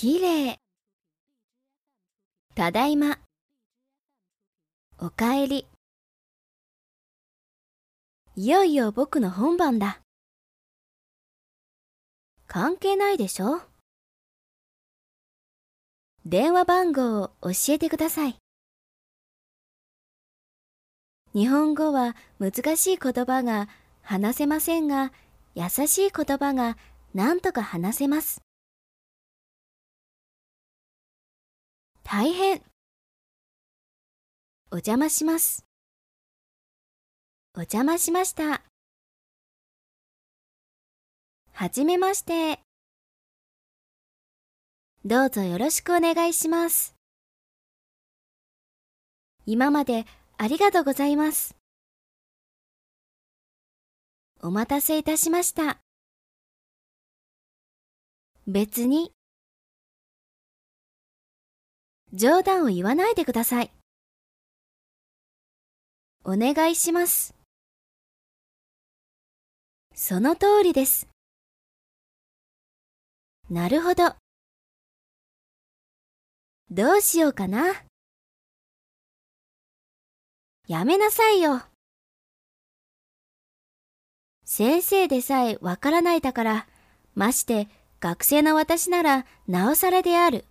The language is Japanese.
きれい。ただいま。おかえり。いよいよ僕の本番だ。関係ないでしょ？電話番号を教えてください。日本語は難しい言葉が話せませんが、優しい言葉が何とか話せます。大変。お邪魔します。お邪魔しました。はじめまして。どうぞよろしくお願いします。今までありがとうございます。お待たせいたしました。別に。冗談を言わないでください。お願いします。その通りです。なるほど。どうしようかな。やめなさいよ。先生でさえわからないだから、まして学生の私ならなおさらである。